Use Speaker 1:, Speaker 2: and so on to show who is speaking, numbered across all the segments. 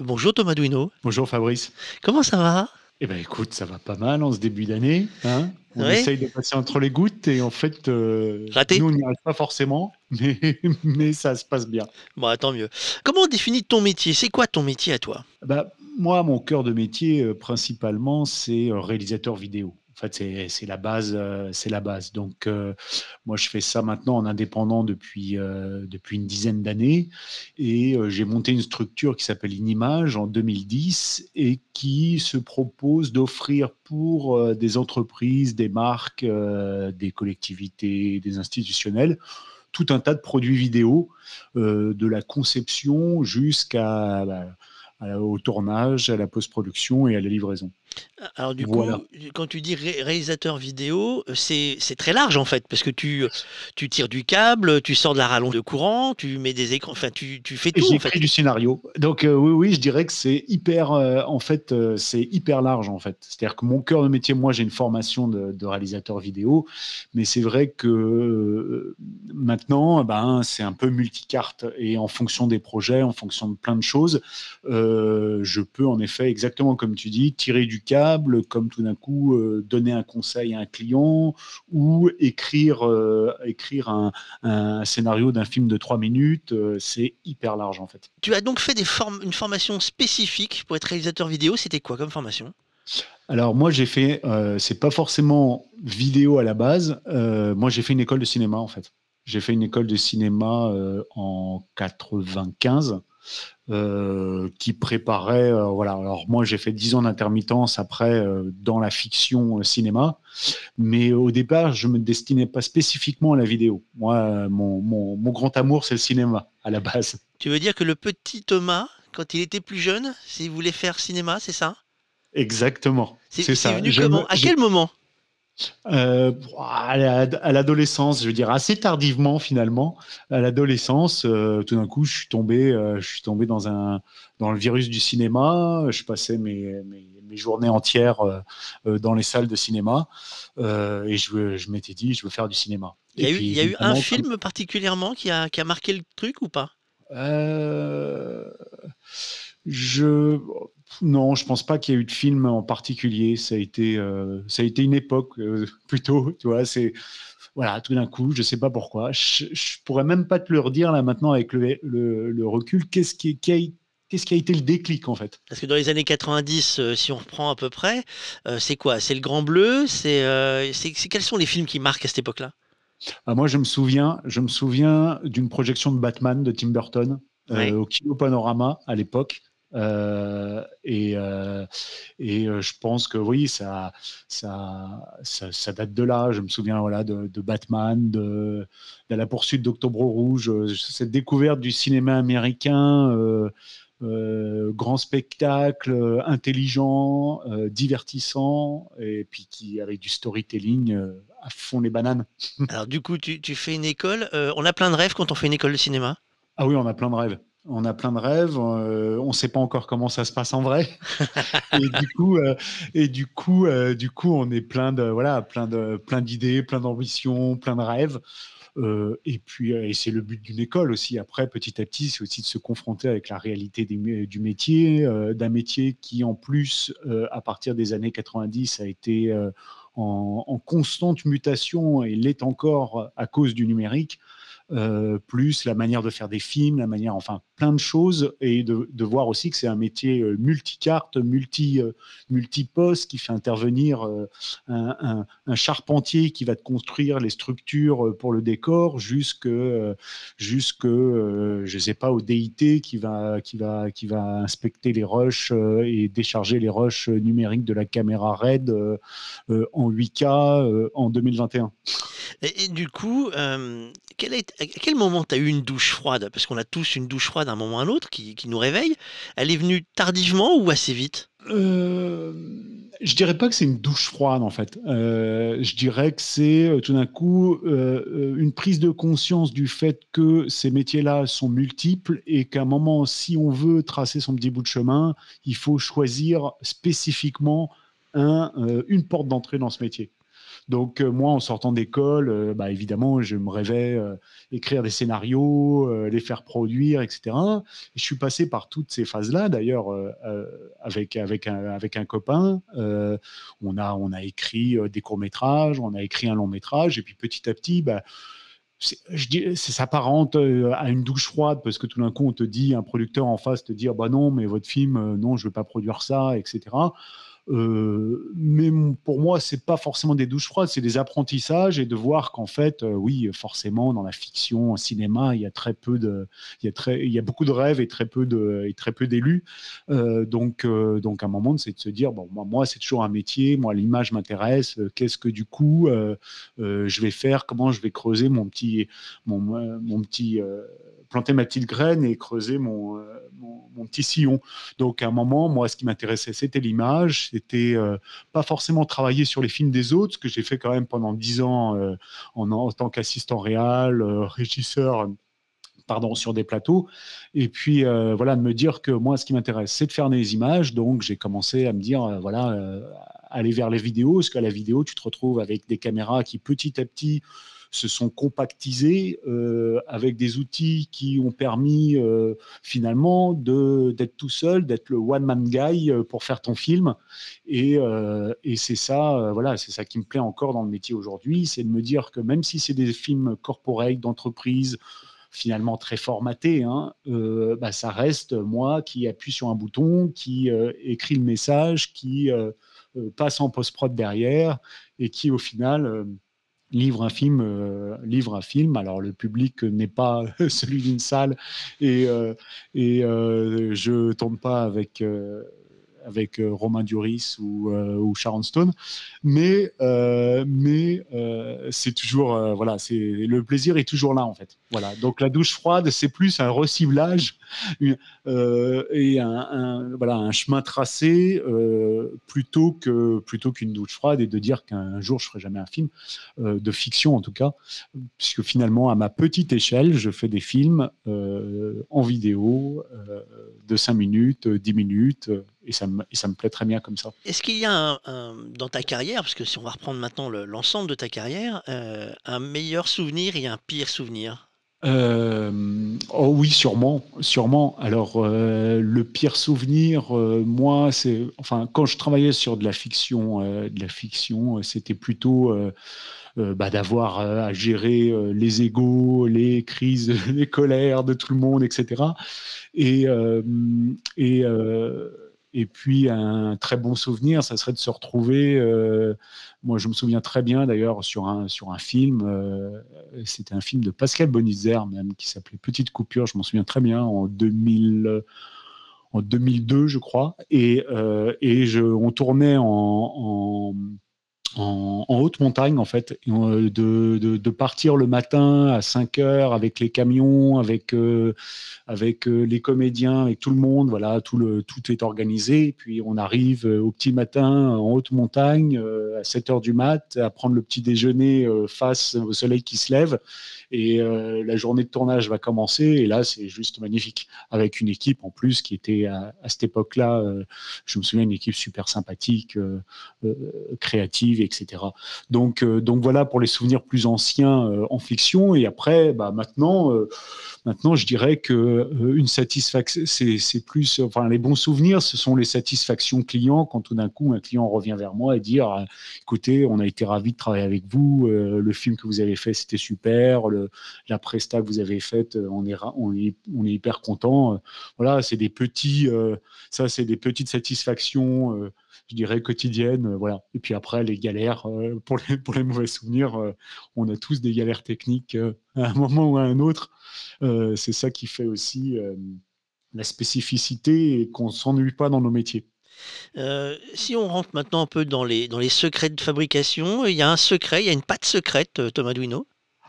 Speaker 1: Bonjour Thomas Douineau.
Speaker 2: Bonjour Fabrice.
Speaker 1: Comment ça va?
Speaker 2: Eh ben écoute, ça va pas mal en ce début d'année, hein. On
Speaker 1: Ouais?
Speaker 2: essaye de passer entre les gouttes et en fait,
Speaker 1: Raté?
Speaker 2: nous on n'y arrive pas forcément, mais mais ça se passe bien.
Speaker 1: Bon, ah, tant mieux. Comment on définit ton métier? C'est quoi ton métier à toi?
Speaker 2: Bah, moi, mon cœur de métier, heu, principalement, c'est, heu, réalisateur vidéo. En fait, c'est la base, heu, c'est la base. Donc, heu, moi, je fais ça maintenant en indépendant depuis, heu, depuis une dizaine d'années et j'ai monté une structure qui s'appelle Inimage en 2010 et qui se propose d'offrir pour, des entreprises, des marques, des collectivités, des institutionnels, tout un tas de produits vidéo, de la conception jusqu'à, bah, au tournage, à la post-production et à la livraison.
Speaker 1: Alors du
Speaker 2: Voilà.
Speaker 1: coup, quand tu dis ré réalisateur vidéo, heu, c'est très large en fait, parce que tu, heu, tu tires du câble, tu sors de la rallonge de courant, tu mets des écrans, enfin tu tu fais tout en
Speaker 2: j'écris
Speaker 1: fait?
Speaker 2: du scénario. Donc, heu, oui, oui, je dirais que c'est hyper, en fait, c'est hyper large, en fait. C'est-à-dire que mon cœur de métier, moi, j'ai une formation de de réalisateur vidéo, mais c'est vrai que, maintenant, ben, c'est un peu multicarte et en fonction des projets, en fonction de plein de choses, je peux en effet, exactement comme tu dis, tirer du câble, comme tout d'un coup, heu, donner un conseil à un client ou écrire, heu, écrire un un scénario d'un film de 3 minutes, heu, c'est hyper large, en fait.
Speaker 1: Tu as donc fait des form une formation spécifique pour être réalisateur vidéo, c'était quoi comme formation?
Speaker 2: Alors moi, j'ai fait, heu, c'est pas forcément vidéo à la base, moi j'ai fait une école de cinéma, en fait. J'ai fait une école de cinéma, en 95, heu, qui préparait, heu, voilà, alors moi j'ai fait 10 ans d'intermittence après, heu, dans la fiction, cinéma, mais au départ, je me destinais pas spécifiquement à la vidéo. Moi, mon mon mon grand amour, c'est le cinéma, à la base.
Speaker 1: Tu veux dire que le petit Thomas, quand il était plus jeune, s'il voulait faire cinéma, c'est ça?
Speaker 2: Exactement,
Speaker 1: C'est
Speaker 2: ça.
Speaker 1: venu comment?
Speaker 2: me
Speaker 1: À quel moment?
Speaker 2: Heu, à l'ad à l'adolescence, je veux dire assez tardivement finalement. À l'adolescence, heu, tout d'un coup, je suis tombé, heu, je suis tombé dans un dans le virus du cinéma. Je passais mes mes mes journées entières, dans les salles de cinéma, et je m'étais dit: «Je veux faire du cinéma»
Speaker 1: Il y a eu il
Speaker 2: puis
Speaker 1: y a eu un
Speaker 2: comme
Speaker 1: film particulièrement qui a qui a marqué le truc ou pas?
Speaker 2: Je non, je pense pas qu'il y ait eu de film en particulier. Ça a été, heu, ça a été une époque, heu, plutôt, tu vois? C'est voilà, tout d'un coup, je sais pas pourquoi. Je je pourrais même pas te le redire là maintenant avec le le le recul. Qu'est-ce qui qui a qu'est-ce qui a été le déclic, en fait?
Speaker 1: Parce que dans les années 90, heu, si on reprend à peu près, heu, c'est quoi? C'est Le Grand Bleu? C'est, quels sont les films qui marquent à cette époque-là?
Speaker 2: Ah moi, je me souviens je me souviens d'une projection de Batman de Tim Burton, au Kino Panorama à l'époque, heu et heu et heu, je pense que oui, ça ça ça ça date de là. Je me souviens, voilà, de de Batman, de de La poursuite d'Octobre Rouge, cette découverte du cinéma américain, grand spectacle, intelligent, divertissant et puis qui avec du storytelling, à fond les bananes.
Speaker 1: Alors du coup, tu tu fais une école, on a plein de rêves quand on fait une école de cinéma?
Speaker 2: Ah oui, on a plein de rêves. On a plein de rêves, heu, on sait pas encore comment ça se passe en vrai. Et du coup, heu et du coup, heu, du coup, on est plein de voilà, plein de plein d'idées, plein d'ambitions, plein de rêves, et puis, et c'est le but d'une école aussi. Après, petit à petit, c'est aussi de se confronter avec la réalité des du métier, d'un métier qui en plus, à partir des années 90 a été, en constante mutation et l'est encore à cause du numérique heu, plus la manière de faire des films, la manière enfin plein de choses et de voir aussi que c'est un métier, heu, multicarte, multi, heu, multiposte qui fait intervenir, un charpentier qui va te construire les structures, pour le décor jusque, jusque, je sais pas, au DIT qui va qui va qui va inspecter les rushs, et décharger les rushs, numériques de la caméra RED, en 8K, heu, en 2021.
Speaker 1: Et du coup, est à quel moment tu as eu une douche froide? Parce qu'on a tous une douche froide à un moment ou à un autre qui nous réveille. Elle est venue tardivement ou assez vite?
Speaker 2: Hem, je dirais pas que c'est une douche froide, en fait. Heu, je dirais que c'est, heu, tout d'un coup, une prise de conscience du fait que ces métiers-là sont multiples et qu'à un moment, si on veut tracer son petit bout de chemin, il faut choisir spécifiquement un, une porte d'entrée dans ce métier. Donc, euh, moi, en sortant d'école, euh, bah, évidemment, je me rêvais euh, écrire des scénarios, les faire produire, etc. Et je suis passé par toutes ces phases-là, d'ailleurs, avec, avec, un, avec un copain. On, a, on a écrit des courts-métrages, on a écrit un long-métrage, et puis petit à petit, bah, je dis, c'est s'apparente à une douche froide parce que tout d'un coup on te dit, un producteur en face te dit, Ah bah non, mais votre film, non, je veux pas produire ça, etc. Euh, mais pour moi, c'est pas forcément des douches froides, c'est des apprentissages et de voir qu'en fait, euh, oui, forcément, dans la fiction, au cinéma, il y a très peu de, il y a très, il y a beaucoup de rêves et très peu de, et très peu d'élus. Euh, donc, donc, à un moment, c'est de se dire, bon, moi, c'est toujours un métier, moi, l'image m'intéresse. Qu'est-ce que du coup, je vais faire Comment je vais creuser mon petit, mon, mon petit, planter ma petite graine et creuser mon, mon petit sillon. Donc, à un moment, moi, ce qui m'intéressait, c'était l'image. C'était euh, pas forcément travailler sur les films des autres, ce que j'ai fait quand même pendant dix ans euh, en, tant qu'assistant réal, euh, régisseur pardon, sur des plateaux. Et puis, voilà, de me dire que moi, ce qui m'intéresse, c'est de faire des images. Donc, j'ai commencé à me dire, voilà, aller vers les vidéos, parce qu'à la vidéo, tu te retrouves avec des caméras qui, petit à petit, se sont compactisées euh, avec des outils qui ont permis euh, finalement d'être tout seul, d'être le one-man guy euh, pour faire ton film. Et, c'est ça, voilà, c'est ça qui me plaît encore dans le métier aujourd'hui, c'est de me dire que même si c'est des films corporate, d'entreprise, finalement très formaté, hein, bah, ça reste moi qui appuie sur un bouton, qui écrit le message, qui passe en post-prod derrière et qui au final euh, livre un film. euh, livre un film. Alors le public n'est pas celui d'une salle et, euh, et euh, je tourne pas avec. Avec euh, Romain Duris ou, euh, ou Sharon Stone, mais, euh, mais c'est toujours voilà, c'est le plaisir est toujours là en fait. Voilà, donc la douche froide, c'est plus un reciblage et un, un- voilà un chemin tracé plutôt que plutôt qu'une douche froide et de dire qu'un jour je ferai jamais un film de fiction en tout cas, puisque finalement à ma petite échelle, je fais des films en vidéo de 5 minutes, euh, 10 minutes, et ça, me, et ça me plaît très bien comme ça.
Speaker 1: Est-ce qu'il y a un, un- dans ta carrière, parce que si on va reprendre maintenant le- l'ensemble de ta carrière, euh, un meilleur souvenir et un pire souvenir?
Speaker 2: Euh, oh oui, sûrement, sûrement. Alors, euh, le pire souvenir, euh, moi, c'est, enfin, quand je travaillais sur de la fiction, de la fiction, c'était plutôt bah, d'avoir à gérer les égos, les crises, les colères de tout le monde, etc. Et, et, et puis, un très bon souvenir, ça serait de se retrouver. euh, moi, je me souviens très bien d'ailleurs sur un, sur un film, euh, c'était un film de Pascal Bonitzer, même, qui s'appelait Petite Coupure, je m'en souviens très bien, en 2000 en 2002, je crois. Et, euh, et je, on tournait en, en, haute montagne, en fait, on- de, partir le matin à 5 heures avec les camions, avec, euh, euh, les comédiens, avec tout le monde. Voilà, tout, est organisé. Puis on arrive euh, au petit matin en haute montagne euh, à 7 heures du mat, à prendre le petit déjeuner euh, face au soleil qui se lève. Et euh, la journée de tournage va commencer. Et là, c'est juste magnifique. Avec une équipe en plus qui était à, à cette époque-là, euh, je me souviens, une équipe super sympathique, euh, euh, créative, etc. Donc, euh, donc voilà pour les souvenirs plus anciens euh, en fiction. Et après, bah, maintenant, euh, maintenant, je dirais que une satisfaction, c'est plus, enfin, les bons souvenirs, ce sont les satisfactions clients quand tout d'un coup un client revient vers moi et dire, ah, écoutez, on a été ravis de travailler avec vous, le film que vous avez fait, c'était super, la presta que vous avez faite, on est, on est, hyper content. Voilà, c'est des petits, ça, c'est des petites satisfactions. Je dirais quotidiennes, euh, voilà. Et puis après, les galères, euh, pour, les, mauvais souvenirs, euh, on a tous des galères techniques à un moment ou à un autre. C'est ça qui fait aussi la spécificité et qu'on ne s'ennuie pas dans nos métiers.
Speaker 1: Si on rentre maintenant un peu dans les, dans les secrets de fabrication, il y a un secret, il y a une patte secrète, Thomas Duino.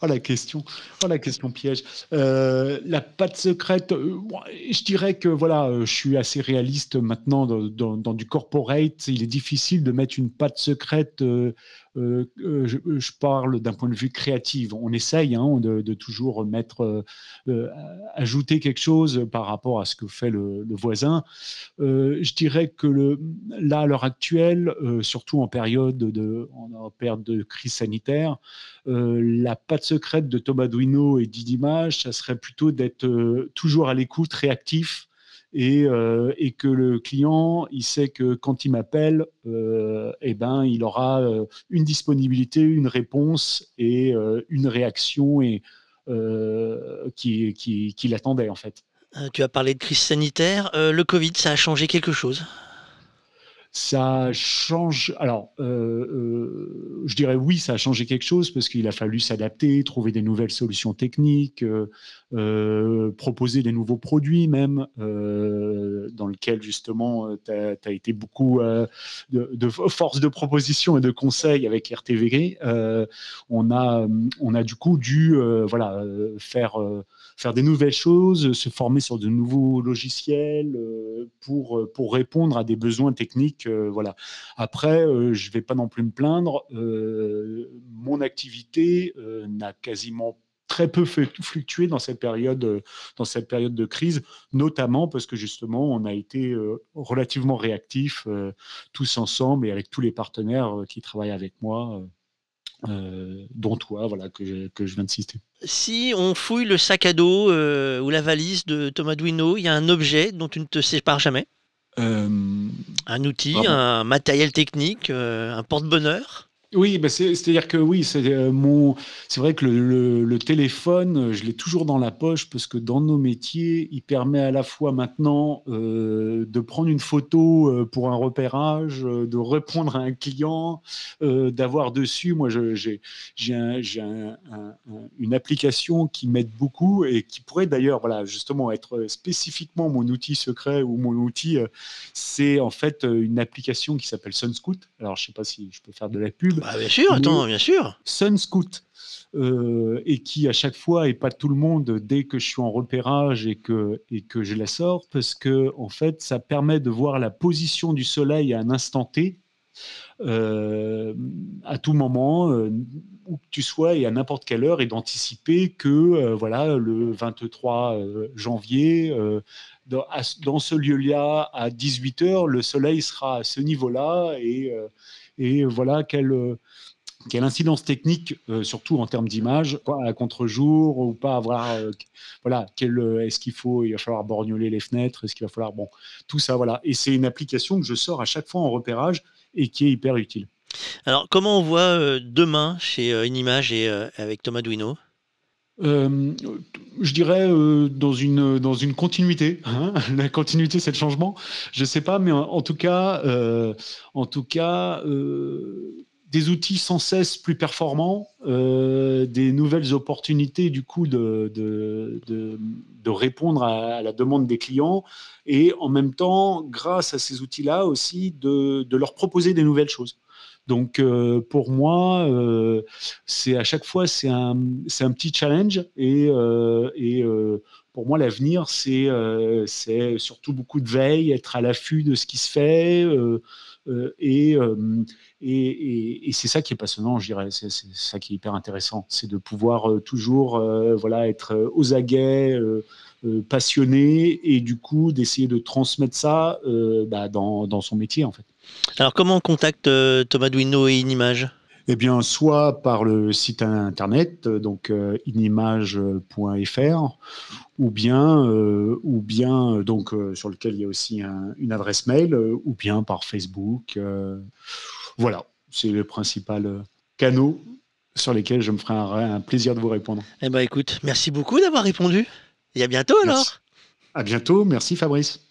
Speaker 2: Oh la question, oh la question piège. Euh, la patte secrète, euh, je dirais que voilà, euh, je suis assez réaliste maintenant dans, dans- dans du corporate. Il est difficile de mettre une patte secrète. Euh, euh, euh, je, parle d'un point de vue créatif. On essaye hein, de, toujours mettre, ajouter quelque chose par rapport à ce que fait le, voisin. Je dirais que là, à l'heure actuelle, surtout en période de, en période de crise sanitaire, la patte secrète de Thomas Duino et d'Idimage, ça serait plutôt d'être toujours à l'écoute, réactif, et, euh, et, que le client, il sait que quand il m'appelle, euh, eh ben, il aura euh, une disponibilité, une réponse et une réaction et, qui, qui, l'attendait en fait.
Speaker 1: Tu as parlé de crise sanitaire. Le Covid, ça a changé quelque chose?
Speaker 2: Ça change. Alors, euh, euh, je dirais oui, ça a changé quelque chose parce qu'il a fallu s'adapter, trouver des nouvelles solutions techniques, euh, proposer des nouveaux produits même, lequel justement tu as, été beaucoup euh, de, de, force de proposition et de conseils avec RTVG. on, a, on a du coup dû voilà, faire, faire des nouvelles choses, se former sur de nouveaux logiciels pour, pour répondre à des besoins techniques euh, voilà. Après, euh, je ne vais pas non plus me plaindre. Euh, mon activité n'a quasiment très peu fluctué dans cette période, dans cette période de crise, notamment parce que justement, on a été relativement réactifs tous ensemble et avec tous les partenaires qui travaillent avec moi. Euh, dont toi, voilà, que je, que je viens de citer.
Speaker 1: Si on fouille le sac à dos euh, ou la valise de Thomas Duino, il y a un objet dont tu ne te sépares jamais? Euh, Un outil, pardon? un matériel technique, euh, un porte-bonheur?
Speaker 2: Oui, bah c'est-à-dire que oui, c'est euh, mon, c'est vrai que le, téléphone, je l'ai toujours dans la poche parce que dans nos métiers, il permet à la fois maintenant euh, de prendre une photo euh, pour un repérage, euh, de répondre à un client, euh, d'avoir dessus. Moi, j'ai un, un, un, une application qui m'aide beaucoup et qui pourrait d'ailleurs, voilà, justement être spécifiquement mon outil secret ou mon outil. c'est en fait une application qui s'appelle SunScoot. Alors, je sais pas si je peux faire de la pub.
Speaker 1: Bah, bien sûr, attends, bien sûr.
Speaker 2: SunScoot. Euh, et qui à chaque fois et pas tout le monde dès que je suis en repérage et que, et que je la sors parce que en fait ça permet de voir la position du soleil à un instant T euh, à tout moment euh, où que tu sois et à n'importe quelle heure et d'anticiper que euh, voilà le 23 janvier dans, ce lieu-là à 18h le soleil sera à ce niveau-là et et voilà quelle, quelle incidence technique, surtout en termes d'image, à contre-jour ou pas avoir. Voilà, est-ce qu'il faut, il va falloir borgnoler les fenêtres, est-ce qu'il va falloir. Bon, tout ça, voilà. Et c'est une application que je sors à chaque fois en repérage et qui est hyper utile.
Speaker 1: Alors, comment on voit euh, demain chez euh, Inimage et euh, avec Thomas Duino
Speaker 2: euh, je dirais euh, dans, une, dans une continuité. Hein la continuité, c'est le changement. Je ne sais pas, mais en, en tout cas, euh, en tout cas des outils sans cesse plus performants, des nouvelles opportunités du coup de, de, de, répondre à, la demande des clients et en même temps, grâce à ces outils-là aussi, de, leur proposer des nouvelles choses. Donc euh, pour moi, euh, c'est à chaque fois c'est un, un petit challenge et, euh, et pour moi l'avenir c'est surtout beaucoup de veille, être à l'affût de ce qui se fait et, et, et, c'est ça qui est passionnant, je dirais, c'est ça qui est hyper intéressant, c'est de pouvoir toujours voilà être aux aguets. passionné et du coup d'essayer de transmettre ça bah, dans, son métier en fait.
Speaker 1: Alors, comment on contacte euh, Thomas Duino et Inimage?
Speaker 2: Eh bien, soit par le site internet, donc euh, inimage.fr, ou bien, euh, ou bien donc euh, sur lequel il y a aussi un, une adresse mail, euh, ou bien par Facebook. Euh, voilà, c'est le principal canaux sur lesquels je me ferai un, un, plaisir de vous répondre.
Speaker 1: Eh ben, écoute, merci beaucoup d'avoir répondu. Et à bientôt alors.
Speaker 2: Merci. À bientôt, merci Fabrice.